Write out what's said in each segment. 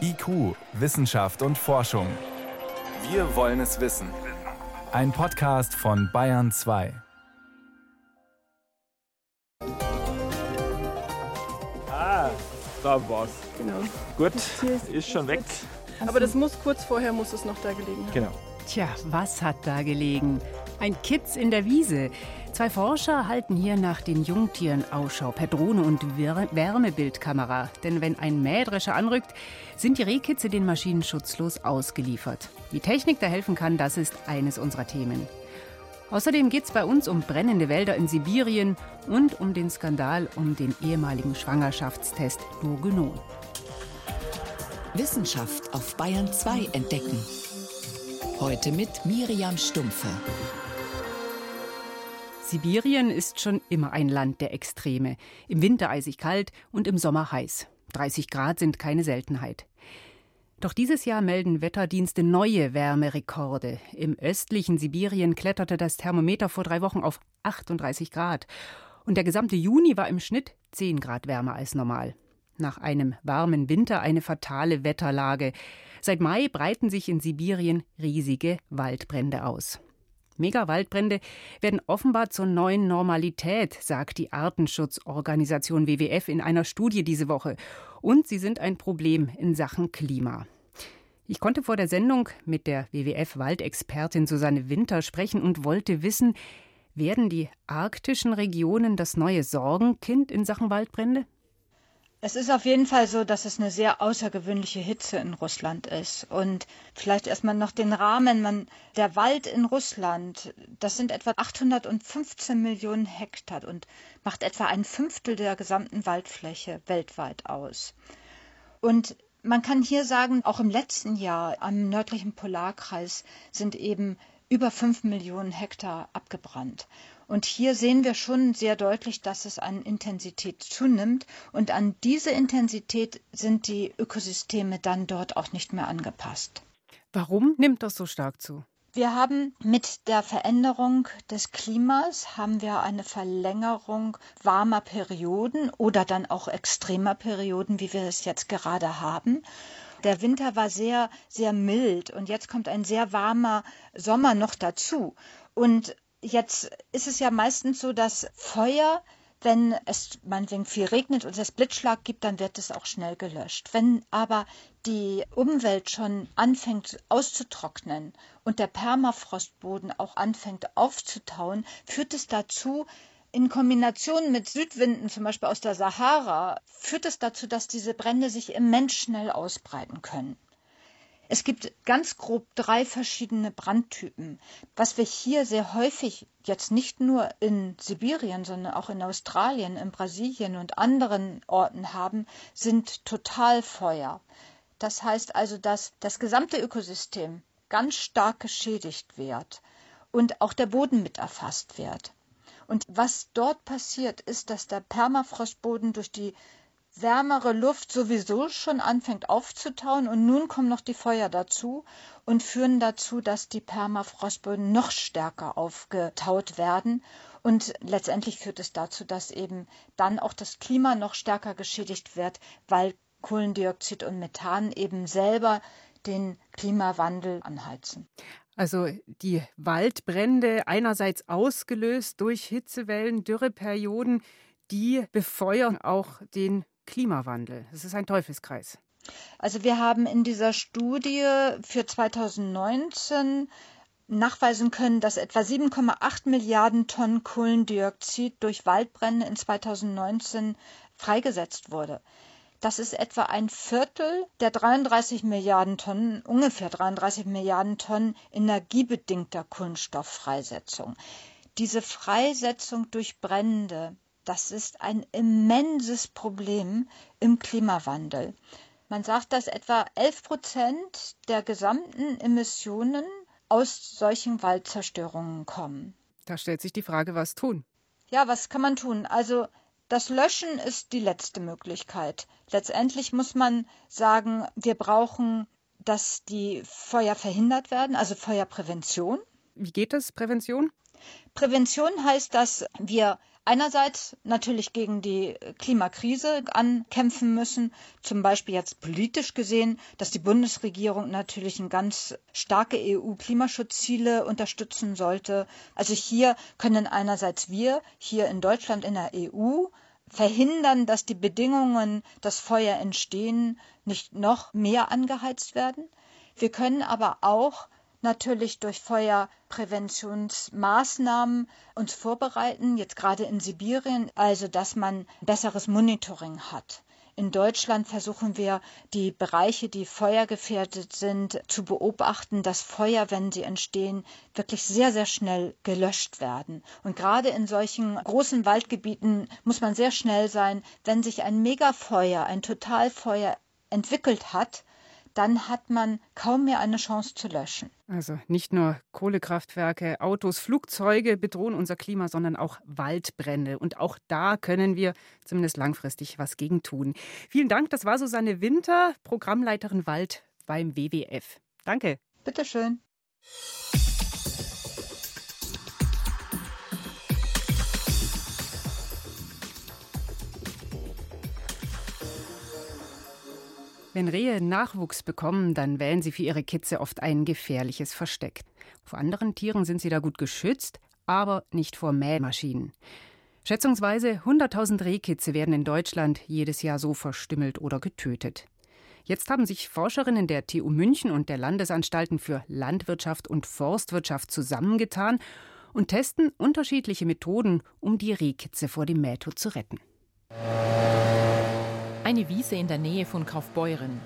IQ, Wissenschaft und Forschung. Wir wollen es wissen. Ein Podcast von Bayern 2. Ah, da war's. Genau. Gut, ist schon weg. Aber das muss kurz vorher muss es noch da gelegen haben. Genau. Tja, was hat da gelegen? Ein Kitz in der Wiese. Zwei Forscher halten hier nach den Jungtieren Ausschau per Drohne und Wärmebildkamera. Denn wenn ein Mähdrescher anrückt, sind die Rehkitze den Maschinen schutzlos ausgeliefert. Wie Technik da helfen kann, das ist eines unserer Themen. Außerdem geht es bei uns um brennende Wälder in Sibirien und um den Skandal um den ehemaligen Schwangerschaftstest Bourguignon. Wissenschaft auf Bayern 2 entdecken. Heute mit Miriam Stumpfe. Sibirien ist schon immer ein Land der Extreme. Im Winter eisig kalt und im Sommer heiß. 30 Grad sind keine Seltenheit. Doch dieses Jahr melden Wetterdienste neue Wärmerekorde. Im östlichen Sibirien kletterte das Thermometer vor drei Wochen auf 38 Grad. Und der gesamte Juni war im Schnitt 10 Grad wärmer als normal. Nach einem warmen Winter eine fatale Wetterlage. Seit Mai breiten sich in Sibirien riesige Waldbrände aus. Megawaldbrände werden offenbar zur neuen Normalität, sagt die Artenschutzorganisation WWF in einer Studie diese Woche. Und sie sind ein Problem in Sachen Klima. Ich konnte vor der Sendung mit der WWF-Waldexpertin Susanne Winter sprechen und wollte wissen, werden die arktischen Regionen das neue Sorgenkind in Sachen Waldbrände? Es ist auf jeden Fall so, dass es eine sehr außergewöhnliche Hitze in Russland ist. Und vielleicht erstmal noch den Rahmen. Man, der Wald in Russland, das sind etwa 815 Millionen Hektar und macht etwa ein Fünftel der gesamten Waldfläche weltweit aus. Und man kann hier sagen, auch im letzten Jahr am nördlichen Polarkreis sind eben über fünf Millionen Hektar abgebrannt. Und hier sehen wir schon sehr deutlich, dass es an Intensität zunimmt. Und an diese Intensität sind die Ökosysteme dann dort auch nicht mehr angepasst. Warum nimmt das so stark zu? Wir haben mit der Veränderung des Klimas haben wir eine Verlängerung warmer Perioden oder dann auch extremer Perioden, wie wir es jetzt gerade haben. Der Winter war sehr, sehr mild und jetzt kommt ein sehr warmer Sommer noch dazu. Und Jetzt ist es ja meistens so, dass Feuer, wenn es meinetwegen viel regnet und es Blitzschlag gibt, dann wird es auch schnell gelöscht. Wenn aber die Umwelt schon anfängt auszutrocknen und der Permafrostboden auch anfängt aufzutauen, führt es dazu, in Kombination mit Südwinden, zum Beispiel aus der Sahara, führt es dazu, dass diese Brände sich immens schnell ausbreiten können. Es gibt ganz grob drei verschiedene Brandtypen. Was wir hier sehr häufig, jetzt nicht nur in Sibirien, sondern auch in Australien, in Brasilien und anderen Orten haben, sind Totalfeuer. Das heißt also, dass das gesamte Ökosystem ganz stark geschädigt wird und auch der Boden mit erfasst wird. Und was dort passiert, ist, dass der Permafrostboden durch die wärmere Luft sowieso schon anfängt aufzutauen und nun kommen noch die Feuer dazu und führen dazu, dass die Permafrostböden noch stärker aufgetaut werden und letztendlich führt es dazu, dass eben dann auch das Klima noch stärker geschädigt wird, weil Kohlendioxid und Methan eben selber den Klimawandel anheizen. Also die Waldbrände einerseits ausgelöst durch Hitzewellen, Dürreperioden, die befeuern auch den Klimawandel. Es ist ein Teufelskreis. Also wir haben in dieser Studie für 2019 nachweisen können, dass etwa 7,8 Milliarden Tonnen Kohlendioxid durch Waldbrände in 2019 freigesetzt wurde. Das ist etwa ein Viertel der 33 Milliarden Tonnen, ungefähr 33 Milliarden Tonnen energiebedingter Kohlenstofffreisetzung. Diese Freisetzung durch Brände das ist ein immenses Problem im Klimawandel. Man sagt, dass etwa 11 Prozent der gesamten Emissionen aus solchen Waldzerstörungen kommen. Da stellt sich die Frage, was tun? Ja, was kann man tun? Also das Löschen ist die letzte Möglichkeit. Letztendlich muss man sagen, wir brauchen, dass die Feuer verhindert werden, also Feuerprävention. Wie geht das, Prävention? Prävention heißt, dass wir einerseits natürlich gegen die Klimakrise ankämpfen müssen, zum Beispiel jetzt politisch gesehen, dass die Bundesregierung natürlich ein ganz starke EU-Klimaschutzziele unterstützen sollte. Also hier können einerseits wir hier in Deutschland in der EU verhindern, dass die Bedingungen, dass Feuer entstehen, nicht noch mehr angeheizt werden. Wir können aber auch natürlich durch Feuerpräventionsmaßnahmen uns vorbereiten, jetzt gerade in Sibirien, also dass man besseres Monitoring hat. In Deutschland versuchen wir, die Bereiche, die feuergefährdet sind, zu beobachten, dass Feuer, wenn sie entstehen, wirklich sehr, sehr schnell gelöscht werden. Und gerade in solchen großen Waldgebieten muss man sehr schnell sein, wenn sich ein Megafeuer, ein Totalfeuer entwickelt hat, dann hat man kaum mehr eine Chance zu löschen. Also nicht nur Kohlekraftwerke, Autos, Flugzeuge bedrohen unser Klima, sondern auch Waldbrände. Und auch da können wir zumindest langfristig was gegen tun. Vielen Dank, das war Susanne Winter, Programmleiterin Wald beim WWF. Danke. Bitteschön. Wenn Rehe Nachwuchs bekommen, dann wählen sie für ihre Kitze oft ein gefährliches Versteck. Vor anderen Tieren sind sie da gut geschützt, aber nicht vor Mähmaschinen. Schätzungsweise 100.000 Rehkitze werden in Deutschland jedes Jahr so verstümmelt oder getötet. Jetzt haben sich Forscherinnen der TU München und der Landesanstalten für Landwirtschaft und Forstwirtschaft zusammengetan und testen unterschiedliche Methoden, um die Rehkitze vor dem Mähtod zu retten. Eine Wiese in der Nähe von Kaufbeuren.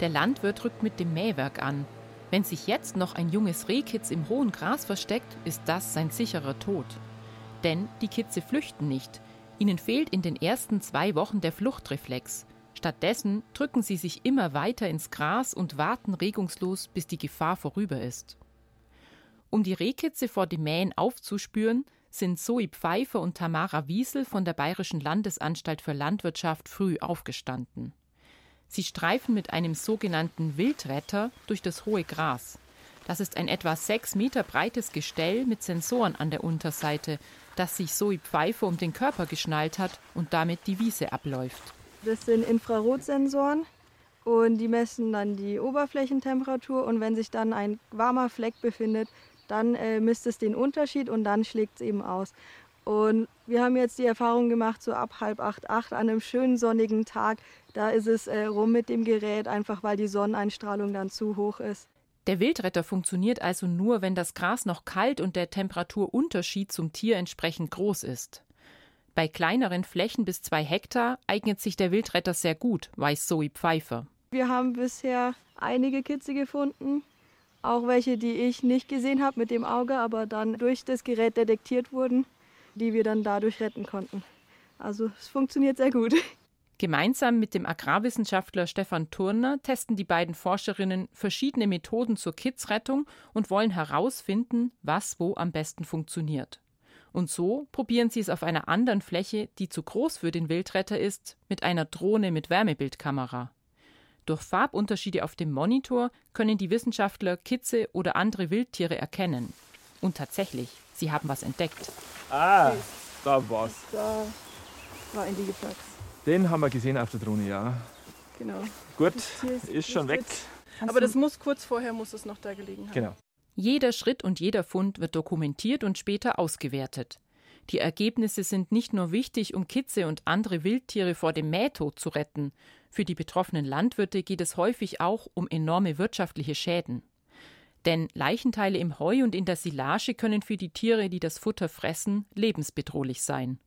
Der Landwirt rückt mit dem Mähwerk an. Wenn sich jetzt noch ein junges Rehkitz im hohen Gras versteckt, ist das sein sicherer Tod. Denn die Kitze flüchten nicht. Ihnen fehlt in den ersten zwei Wochen der Fluchtreflex. Stattdessen drücken sie sich immer weiter ins Gras und warten regungslos, bis die Gefahr vorüber ist. Um die Rehkitze vor dem Mähen aufzuspüren, sind Zoe Pfeiffer und Tamara Wiesel von der Bayerischen Landesanstalt für Landwirtschaft früh aufgestanden. Sie streifen mit einem sogenannten Wildretter durch das hohe Gras. Das ist ein etwa sechs Meter breites Gestell mit Sensoren an der Unterseite, das sich Zoe Pfeiffer um den Körper geschnallt hat und damit die Wiese abläuft. Das sind Infrarotsensoren und die messen dann die Oberflächentemperatur und wenn sich dann ein warmer Fleck befindet, dann äh, misst es den Unterschied und dann schlägt es eben aus. Und wir haben jetzt die Erfahrung gemacht, so ab halb acht, acht an einem schönen sonnigen Tag, da ist es äh, rum mit dem Gerät, einfach weil die Sonneneinstrahlung dann zu hoch ist. Der Wildretter funktioniert also nur, wenn das Gras noch kalt und der Temperaturunterschied zum Tier entsprechend groß ist. Bei kleineren Flächen bis zwei Hektar eignet sich der Wildretter sehr gut, weiß Zoe Pfeiffer. Wir haben bisher einige Kitze gefunden, auch welche, die ich nicht gesehen habe mit dem Auge, aber dann durch das Gerät detektiert wurden, die wir dann dadurch retten konnten. Also es funktioniert sehr gut. Gemeinsam mit dem Agrarwissenschaftler Stefan Turner testen die beiden Forscherinnen verschiedene Methoden zur Kidsrettung und wollen herausfinden, was wo am besten funktioniert. Und so probieren sie es auf einer anderen Fläche, die zu groß für den Wildretter ist, mit einer Drohne mit Wärmebildkamera. Durch Farbunterschiede auf dem Monitor können die Wissenschaftler Kitze oder andere Wildtiere erkennen. Und tatsächlich, sie haben was entdeckt. Ah, da war's. Da war ein Liegeplatz. Den haben wir gesehen auf der Drohne, ja. Genau. Gut, ist, ist schon weg. Aber das muss kurz vorher muss es noch da gelegen haben. Genau. Jeder Schritt und jeder Fund wird dokumentiert und später ausgewertet. Die Ergebnisse sind nicht nur wichtig, um Kitze und andere Wildtiere vor dem Mähtod zu retten. Für die betroffenen Landwirte geht es häufig auch um enorme wirtschaftliche Schäden. Denn Leichenteile im Heu und in der Silage können für die Tiere, die das Futter fressen, lebensbedrohlich sein.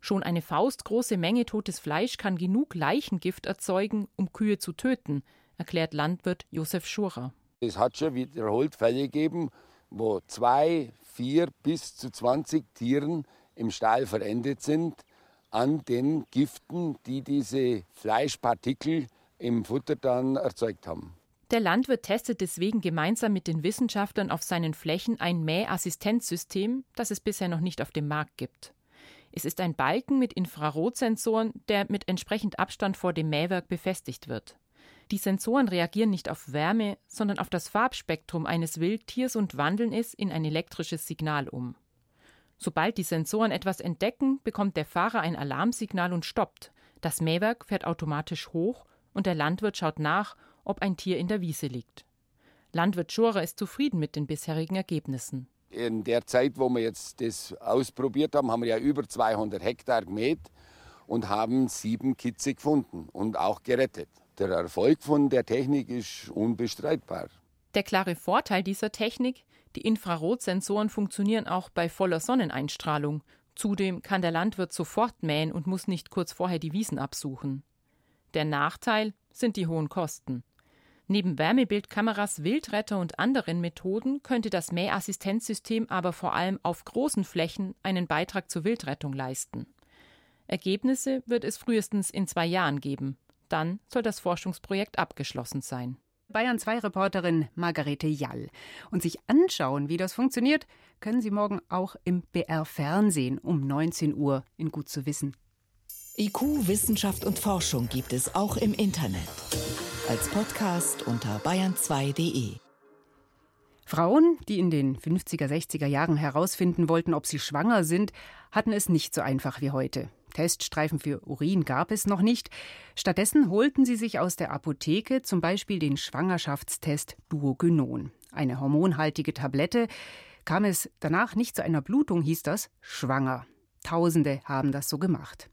Schon eine faustgroße Menge totes Fleisch kann genug Leichengift erzeugen, um Kühe zu töten, erklärt Landwirt Josef Schurer. Es hat schon wiederholt Fälle gegeben, wo zwei, vier bis zu 20 Tieren im Stall verendet sind an den Giften, die diese Fleischpartikel im Futter dann erzeugt haben. Der Landwirt testet deswegen gemeinsam mit den Wissenschaftlern auf seinen Flächen ein Mähassistenzsystem, das es bisher noch nicht auf dem Markt gibt. Es ist ein Balken mit Infrarotsensoren, der mit entsprechend Abstand vor dem Mähwerk befestigt wird. Die Sensoren reagieren nicht auf Wärme, sondern auf das Farbspektrum eines Wildtiers und wandeln es in ein elektrisches Signal um. Sobald die Sensoren etwas entdecken, bekommt der Fahrer ein Alarmsignal und stoppt. Das Mähwerk fährt automatisch hoch und der Landwirt schaut nach, ob ein Tier in der Wiese liegt. Landwirt Schorer ist zufrieden mit den bisherigen Ergebnissen. In der Zeit, wo wir jetzt das ausprobiert haben, haben wir ja über 200 Hektar gemäht und haben sieben Kitze gefunden und auch gerettet. Der Erfolg von der Technik ist unbestreitbar. Der klare Vorteil dieser Technik, die Infrarotsensoren funktionieren auch bei voller Sonneneinstrahlung. Zudem kann der Landwirt sofort mähen und muss nicht kurz vorher die Wiesen absuchen. Der Nachteil sind die hohen Kosten. Neben Wärmebildkameras, Wildretter und anderen Methoden könnte das Mähassistenzsystem aber vor allem auf großen Flächen einen Beitrag zur Wildrettung leisten. Ergebnisse wird es frühestens in zwei Jahren geben. Dann soll das Forschungsprojekt abgeschlossen sein. Bayern 2 Reporterin Margarete Jall. Und sich anschauen, wie das funktioniert, können Sie morgen auch im BR Fernsehen um 19 Uhr in Gut zu wissen. IQ, Wissenschaft und Forschung gibt es auch im Internet. Als Podcast unter bayern2.de. Frauen, die in den 50er, 60er Jahren herausfinden wollten, ob sie schwanger sind, hatten es nicht so einfach wie heute. Teststreifen für Urin gab es noch nicht. Stattdessen holten sie sich aus der Apotheke zum Beispiel den Schwangerschaftstest Duogynon. Eine hormonhaltige Tablette. Kam es danach nicht zu einer Blutung, hieß das schwanger. Tausende haben das so gemacht.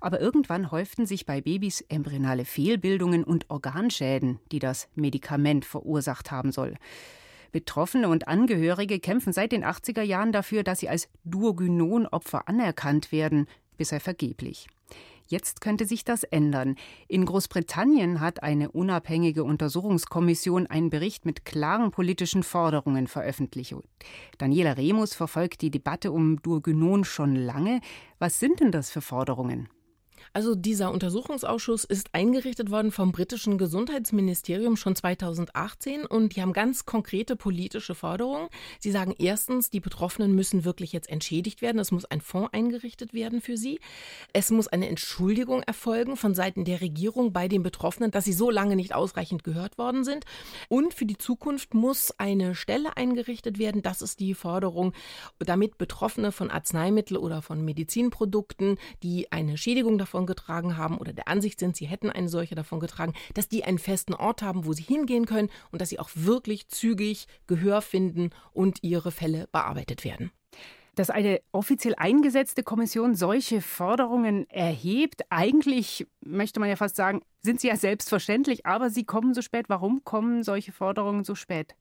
Aber irgendwann häuften sich bei Babys embryonale Fehlbildungen und Organschäden, die das Medikament verursacht haben soll. Betroffene und Angehörige kämpfen seit den 80er Jahren dafür, dass sie als Duogynon-Opfer anerkannt werden bisher vergeblich. Jetzt könnte sich das ändern. In Großbritannien hat eine unabhängige Untersuchungskommission einen Bericht mit klaren politischen Forderungen veröffentlicht. Daniela Remus verfolgt die Debatte um Durgynon schon lange. Was sind denn das für Forderungen? Also dieser Untersuchungsausschuss ist eingerichtet worden vom britischen Gesundheitsministerium schon 2018 und die haben ganz konkrete politische Forderungen. Sie sagen erstens, die Betroffenen müssen wirklich jetzt entschädigt werden. Es muss ein Fonds eingerichtet werden für sie. Es muss eine Entschuldigung erfolgen von Seiten der Regierung bei den Betroffenen, dass sie so lange nicht ausreichend gehört worden sind. Und für die Zukunft muss eine Stelle eingerichtet werden. Das ist die Forderung, damit Betroffene von Arzneimitteln oder von Medizinprodukten, die eine Schädigung davon getragen haben oder der Ansicht sind, sie hätten eine solche davon getragen, dass die einen festen Ort haben, wo sie hingehen können und dass sie auch wirklich zügig Gehör finden und ihre Fälle bearbeitet werden. Dass eine offiziell eingesetzte Kommission solche Forderungen erhebt, eigentlich möchte man ja fast sagen, sind sie ja selbstverständlich, aber sie kommen so spät. Warum kommen solche Forderungen so spät?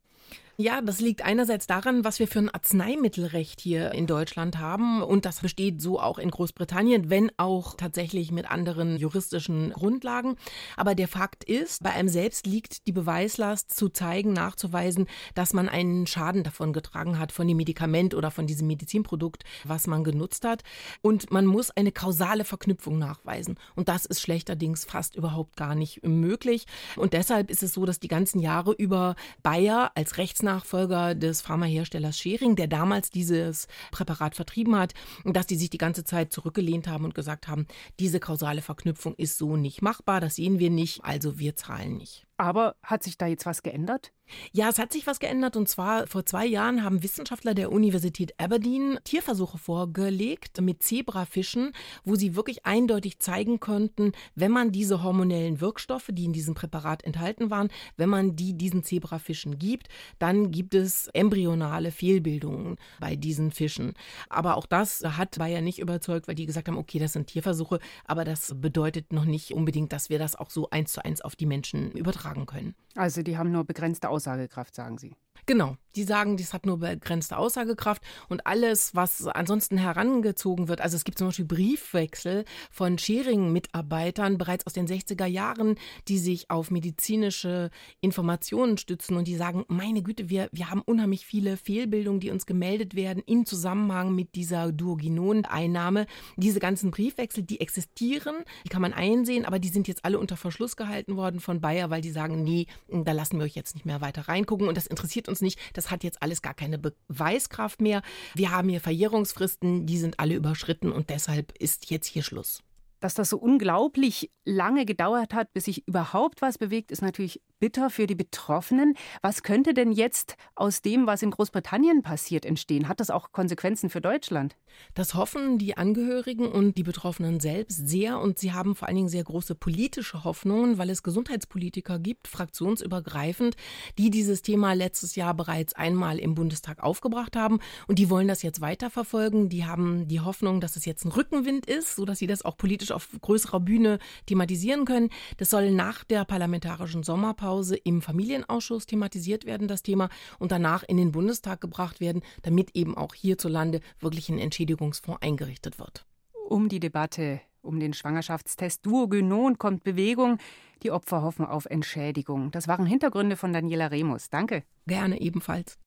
Ja, das liegt einerseits daran, was wir für ein Arzneimittelrecht hier in Deutschland haben. Und das besteht so auch in Großbritannien, wenn auch tatsächlich mit anderen juristischen Grundlagen. Aber der Fakt ist, bei einem selbst liegt die Beweislast zu zeigen, nachzuweisen, dass man einen Schaden davon getragen hat, von dem Medikament oder von diesem Medizinprodukt, was man genutzt hat. Und man muss eine kausale Verknüpfung nachweisen. Und das ist schlechterdings fast überhaupt gar nicht möglich. Und deshalb ist es so, dass die ganzen Jahre über Bayer als Rechts Rechtsnachfolger des Pharmaherstellers Schering, der damals dieses Präparat vertrieben hat, dass die sich die ganze Zeit zurückgelehnt haben und gesagt haben, diese kausale Verknüpfung ist so nicht machbar, das sehen wir nicht, also wir zahlen nicht. Aber hat sich da jetzt was geändert? Ja, es hat sich was geändert und zwar vor zwei Jahren haben Wissenschaftler der Universität Aberdeen Tierversuche vorgelegt mit Zebrafischen, wo sie wirklich eindeutig zeigen konnten, wenn man diese hormonellen Wirkstoffe, die in diesem Präparat enthalten waren, wenn man die diesen Zebrafischen gibt, dann gibt es embryonale Fehlbildungen bei diesen Fischen. Aber auch das hat Bayer nicht überzeugt, weil die gesagt haben, okay, das sind Tierversuche, aber das bedeutet noch nicht unbedingt, dass wir das auch so eins zu eins auf die Menschen übertragen können. Also die haben nur begrenzte Aussagekraft, sagen Sie. Genau, die sagen, dies hat nur begrenzte Aussagekraft und alles, was ansonsten herangezogen wird, also es gibt zum Beispiel Briefwechsel von Schering-Mitarbeitern bereits aus den 60er Jahren, die sich auf medizinische Informationen stützen und die sagen, meine Güte, wir, wir haben unheimlich viele Fehlbildungen, die uns gemeldet werden im Zusammenhang mit dieser Duoginon-Einnahme. Diese ganzen Briefwechsel, die existieren, die kann man einsehen, aber die sind jetzt alle unter Verschluss gehalten worden von Bayer, weil die sagen, nee, da lassen wir euch jetzt nicht mehr weiter reingucken und das interessiert uns nicht. Das hat jetzt alles gar keine Beweiskraft mehr. Wir haben hier Verjährungsfristen, die sind alle überschritten und deshalb ist jetzt hier Schluss. Dass das so unglaublich lange gedauert hat, bis sich überhaupt was bewegt, ist natürlich bitter für die Betroffenen. Was könnte denn jetzt aus dem, was in Großbritannien passiert, entstehen? Hat das auch Konsequenzen für Deutschland? Das hoffen die Angehörigen und die Betroffenen selbst sehr und sie haben vor allen Dingen sehr große politische Hoffnungen, weil es Gesundheitspolitiker gibt, fraktionsübergreifend, die dieses Thema letztes Jahr bereits einmal im Bundestag aufgebracht haben und die wollen das jetzt weiterverfolgen. Die haben die Hoffnung, dass es jetzt ein Rückenwind ist, sodass sie das auch politisch auf größerer Bühne thematisieren können. Das soll nach der parlamentarischen Sommerpause im Familienausschuss thematisiert werden, das Thema, und danach in den Bundestag gebracht werden, damit eben auch hierzulande wirklich ein Entschädigungsfonds eingerichtet wird. Um die Debatte um den Schwangerschaftstest Duogynon kommt Bewegung. Die Opfer hoffen auf Entschädigung. Das waren Hintergründe von Daniela Remus. Danke. Gerne ebenfalls.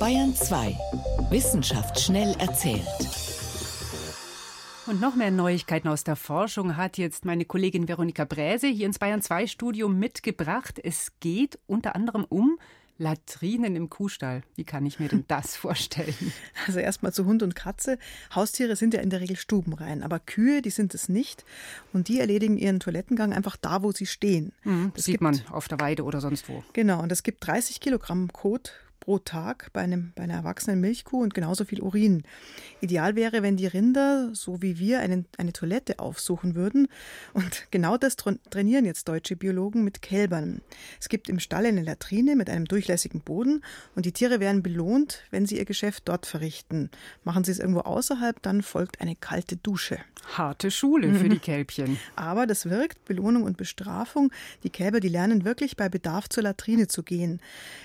Bayern 2. Wissenschaft schnell erzählt. Und noch mehr Neuigkeiten aus der Forschung hat jetzt meine Kollegin Veronika Bräse hier ins Bayern 2 Studio mitgebracht. Es geht unter anderem um Latrinen im Kuhstall. Wie kann ich mir denn das vorstellen? Also erstmal zu Hund und Katze. Haustiere sind ja in der Regel stubenrein, aber Kühe, die sind es nicht. Und die erledigen ihren Toilettengang einfach da, wo sie stehen. Mhm, das sieht gibt, man auf der Weide oder sonst wo. Genau, und es gibt 30 Kilogramm Kot pro Tag bei, einem, bei einer erwachsenen Milchkuh und genauso viel Urin. Ideal wäre, wenn die Rinder, so wie wir, einen, eine Toilette aufsuchen würden. Und genau das trainieren jetzt deutsche Biologen mit Kälbern. Es gibt im Stall eine Latrine mit einem durchlässigen Boden und die Tiere werden belohnt, wenn sie ihr Geschäft dort verrichten. Machen sie es irgendwo außerhalb, dann folgt eine kalte Dusche. Harte Schule für die Kälbchen. Aber das wirkt, Belohnung und Bestrafung. Die Kälber, die lernen wirklich bei Bedarf zur Latrine zu gehen.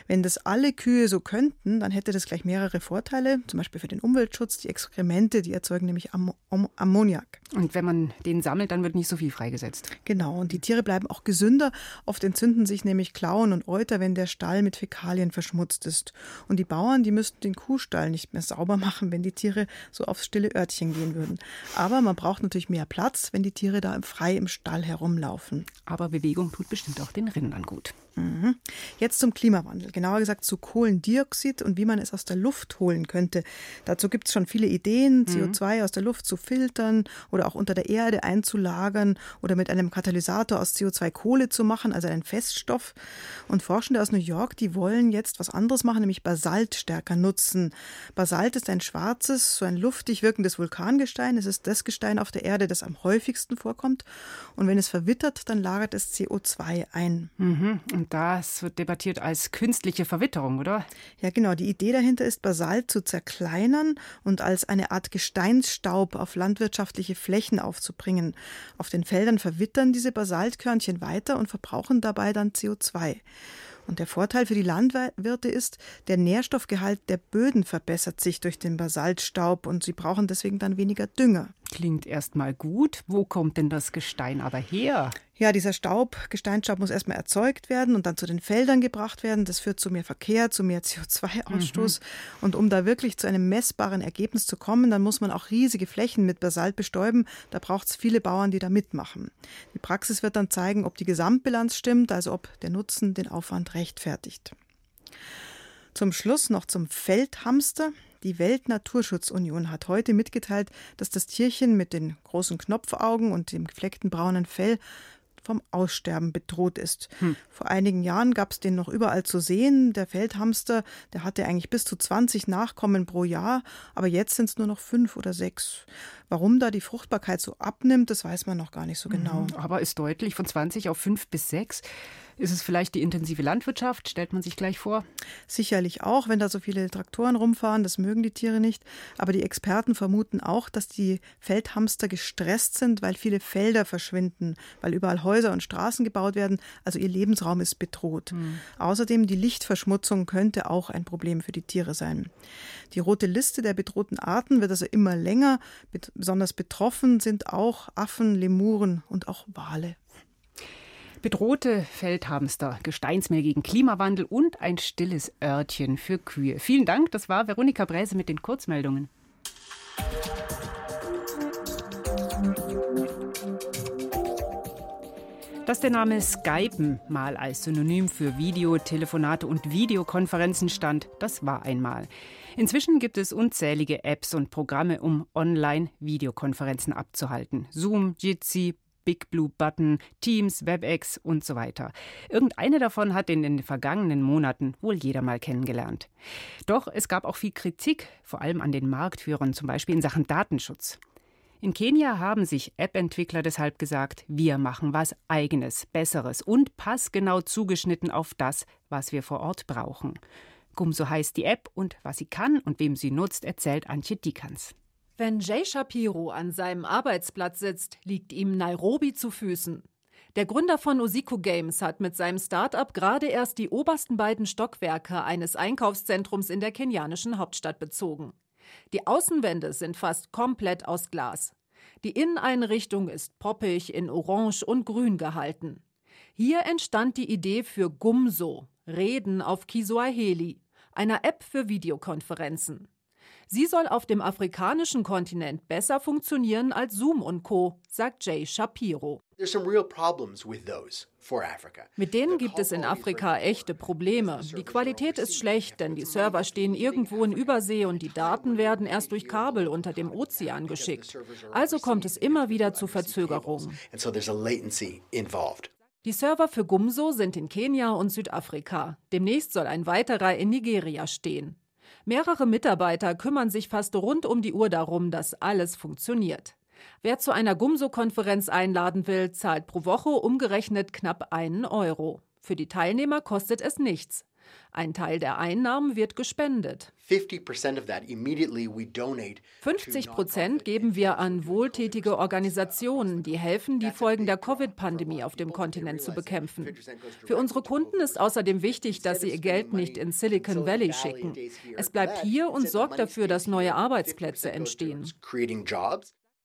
Wenn das alle Kühe so könnten, dann hätte das gleich mehrere Vorteile, zum Beispiel für den Umweltschutz. Die Exkremente, die erzeugen nämlich Am Am Ammoniak. Und wenn man den sammelt, dann wird nicht so viel freigesetzt. Genau, und die Tiere bleiben auch gesünder. Oft entzünden sich nämlich Klauen und Euter, wenn der Stall mit Fäkalien verschmutzt ist. Und die Bauern, die müssten den Kuhstall nicht mehr sauber machen, wenn die Tiere so aufs stille Örtchen gehen würden. Aber man braucht natürlich mehr Platz, wenn die Tiere da frei im Stall herumlaufen. Aber Bewegung tut bestimmt auch den Rindern gut. Mhm. Jetzt zum Klimawandel, genauer gesagt zu Kohlendioxid und wie man es aus der Luft holen könnte. Dazu gibt es schon viele Ideen, mhm. CO2 aus der Luft zu filtern oder auch unter der Erde einzulagern oder mit einem Katalysator aus CO2 Kohle zu machen, also einen Feststoff. Und Forschende aus New York, die wollen jetzt was anderes machen, nämlich Basalt stärker nutzen. Basalt ist ein schwarzes, so ein luftig wirkendes Vulkangestein. Es ist das Gestein auf der Erde, das am häufigsten vorkommt. Und wenn es verwittert, dann lagert es CO2 ein. Mhm. Und das wird debattiert als künstliche Verwitterung, oder? Ja, genau. Die Idee dahinter ist, Basalt zu zerkleinern und als eine Art Gesteinsstaub auf landwirtschaftliche Flächen aufzubringen. Auf den Feldern verwittern diese Basaltkörnchen weiter und verbrauchen dabei dann CO2. Und der Vorteil für die Landwirte ist, der Nährstoffgehalt der Böden verbessert sich durch den Basaltstaub und sie brauchen deswegen dann weniger Dünger. Klingt erstmal gut. Wo kommt denn das Gestein aber her? Ja, dieser Staub, Gesteinsstaub muss erstmal erzeugt werden und dann zu den Feldern gebracht werden. Das führt zu mehr Verkehr, zu mehr CO2-Ausstoß. Mhm. Und um da wirklich zu einem messbaren Ergebnis zu kommen, dann muss man auch riesige Flächen mit Basalt bestäuben. Da braucht es viele Bauern, die da mitmachen. Die Praxis wird dann zeigen, ob die Gesamtbilanz stimmt, also ob der Nutzen den Aufwand rechtfertigt. Zum Schluss noch zum Feldhamster. Die Weltnaturschutzunion hat heute mitgeteilt, dass das Tierchen mit den großen Knopfaugen und dem gefleckten braunen Fell vom Aussterben bedroht ist. Hm. Vor einigen Jahren gab es den noch überall zu sehen. Der Feldhamster, der hatte eigentlich bis zu 20 Nachkommen pro Jahr, aber jetzt sind es nur noch fünf oder sechs. Warum da die Fruchtbarkeit so abnimmt, das weiß man noch gar nicht so genau. Mhm. Aber ist deutlich von 20 auf 5 bis 6. Ist es vielleicht die intensive Landwirtschaft? Stellt man sich gleich vor? Sicherlich auch, wenn da so viele Traktoren rumfahren, das mögen die Tiere nicht. Aber die Experten vermuten auch, dass die Feldhamster gestresst sind, weil viele Felder verschwinden, weil überall Häuser und Straßen gebaut werden. Also ihr Lebensraum ist bedroht. Mhm. Außerdem die Lichtverschmutzung könnte auch ein Problem für die Tiere sein. Die rote Liste der bedrohten Arten wird also immer länger. Besonders betroffen sind auch Affen, Lemuren und auch Wale. Bedrohte Feldhamster, Gesteinsmeer gegen Klimawandel und ein stilles Örtchen für Kühe. Vielen Dank, das war Veronika Bräse mit den Kurzmeldungen. Dass der Name Skypen mal als Synonym für Video, Telefonate und Videokonferenzen stand, das war einmal. Inzwischen gibt es unzählige Apps und Programme, um Online-Videokonferenzen abzuhalten. Zoom, Jitsi, Big Blue Button, Teams, WebEx und so weiter. Irgendeine davon hat in den vergangenen Monaten wohl jeder mal kennengelernt. Doch es gab auch viel Kritik, vor allem an den Marktführern, zum Beispiel in Sachen Datenschutz. In Kenia haben sich App-Entwickler deshalb gesagt, wir machen was eigenes, besseres und passgenau zugeschnitten auf das, was wir vor Ort brauchen. Gumso heißt die App und was sie kann und wem sie nutzt, erzählt Antje Dikans. Wenn Jay Shapiro an seinem Arbeitsplatz sitzt, liegt ihm Nairobi zu Füßen. Der Gründer von Osiku Games hat mit seinem Start-up gerade erst die obersten beiden Stockwerke eines Einkaufszentrums in der kenianischen Hauptstadt bezogen. Die Außenwände sind fast komplett aus Glas. Die Inneneinrichtung ist poppig in Orange und Grün gehalten. Hier entstand die Idee für Gumso, Reden auf Kiswahili, einer App für Videokonferenzen. Sie soll auf dem afrikanischen Kontinent besser funktionieren als Zoom und Co., sagt Jay Shapiro. Mit denen gibt es in Afrika echte Probleme. Die Qualität ist schlecht, denn die Server stehen irgendwo in Übersee und die Daten werden erst durch Kabel unter dem Ozean geschickt. Also kommt es immer wieder zu Verzögerungen. Die Server für Gumso sind in Kenia und Südafrika. Demnächst soll ein weiterer in Nigeria stehen. Mehrere Mitarbeiter kümmern sich fast rund um die Uhr darum, dass alles funktioniert. Wer zu einer Gumso-Konferenz einladen will, zahlt pro Woche umgerechnet knapp einen Euro. Für die Teilnehmer kostet es nichts. Ein Teil der Einnahmen wird gespendet. 50 Prozent geben wir an wohltätige Organisationen, die helfen, die Folgen der Covid-Pandemie auf dem Kontinent zu bekämpfen. Für unsere Kunden ist außerdem wichtig, dass sie ihr Geld nicht in Silicon Valley schicken. Es bleibt hier und sorgt dafür, dass neue Arbeitsplätze entstehen.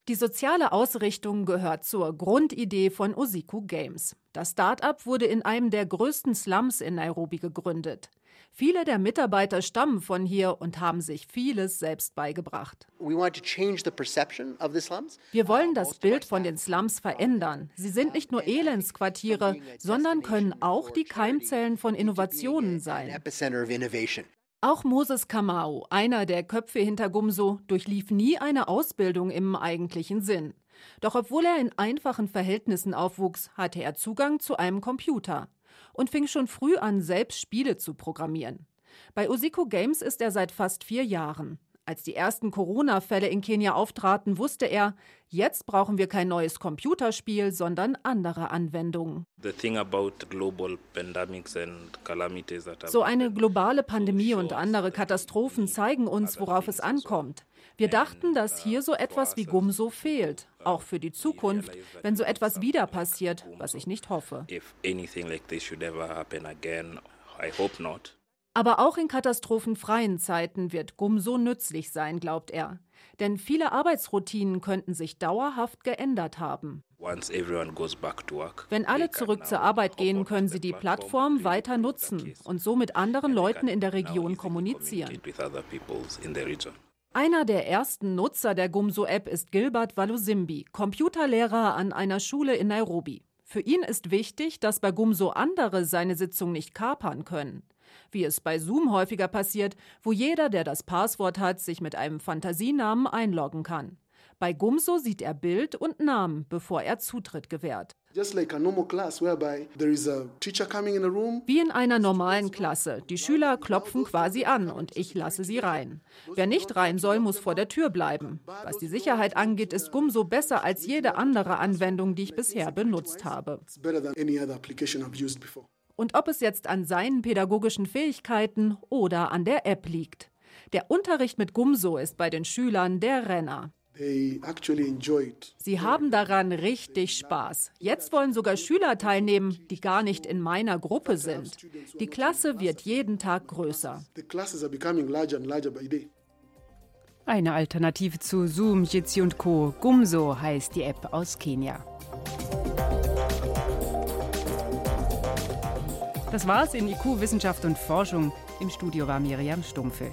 Die soziale Ausrichtung gehört zur Grundidee von Osiku Games. Das Start-up wurde in einem der größten Slums in Nairobi gegründet. Viele der Mitarbeiter stammen von hier und haben sich vieles selbst beigebracht. Wir wollen das Bild von den Slums verändern. Sie sind nicht nur Elendsquartiere, sondern können auch die Keimzellen von Innovationen sein. Auch Moses Kamau, einer der Köpfe hinter Gumso, durchlief nie eine Ausbildung im eigentlichen Sinn. Doch obwohl er in einfachen Verhältnissen aufwuchs, hatte er Zugang zu einem Computer und fing schon früh an, selbst Spiele zu programmieren. Bei Usiko Games ist er seit fast vier Jahren. Als die ersten Corona-Fälle in Kenia auftraten, wusste er, jetzt brauchen wir kein neues Computerspiel, sondern andere Anwendungen. So eine globale Pandemie und andere Katastrophen zeigen uns, worauf es ankommt. Wir dachten, dass hier so etwas wie Gumso fehlt, auch für die Zukunft, wenn so etwas wieder passiert, was ich nicht hoffe. Aber auch in katastrophenfreien Zeiten wird Gumso nützlich sein, glaubt er. Denn viele Arbeitsroutinen könnten sich dauerhaft geändert haben. Wenn alle zurück zur Arbeit gehen, können sie die Plattform weiter nutzen und so mit anderen Leuten in der Region kommunizieren. Einer der ersten Nutzer der Gumso-App ist Gilbert Walusimbi, Computerlehrer an einer Schule in Nairobi. Für ihn ist wichtig, dass bei Gumso andere seine Sitzung nicht kapern können wie es bei Zoom häufiger passiert, wo jeder, der das Passwort hat, sich mit einem Fantasienamen einloggen kann. Bei Gumso sieht er Bild und Namen, bevor er Zutritt gewährt. Wie in einer normalen Klasse. Die Schüler klopfen quasi an und ich lasse sie rein. Wer nicht rein soll, muss vor der Tür bleiben. Was die Sicherheit angeht, ist Gumso besser als jede andere Anwendung, die ich bisher benutzt habe. Und ob es jetzt an seinen pädagogischen Fähigkeiten oder an der App liegt. Der Unterricht mit Gumso ist bei den Schülern der Renner. Sie haben daran richtig Spaß. Jetzt wollen sogar Schüler teilnehmen, die gar nicht in meiner Gruppe sind. Die Klasse wird jeden Tag größer. Eine Alternative zu Zoom, Jitsi und Co. Gumso heißt die App aus Kenia. Das war's in IQ Wissenschaft und Forschung. Im Studio war Miriam Stumpfe.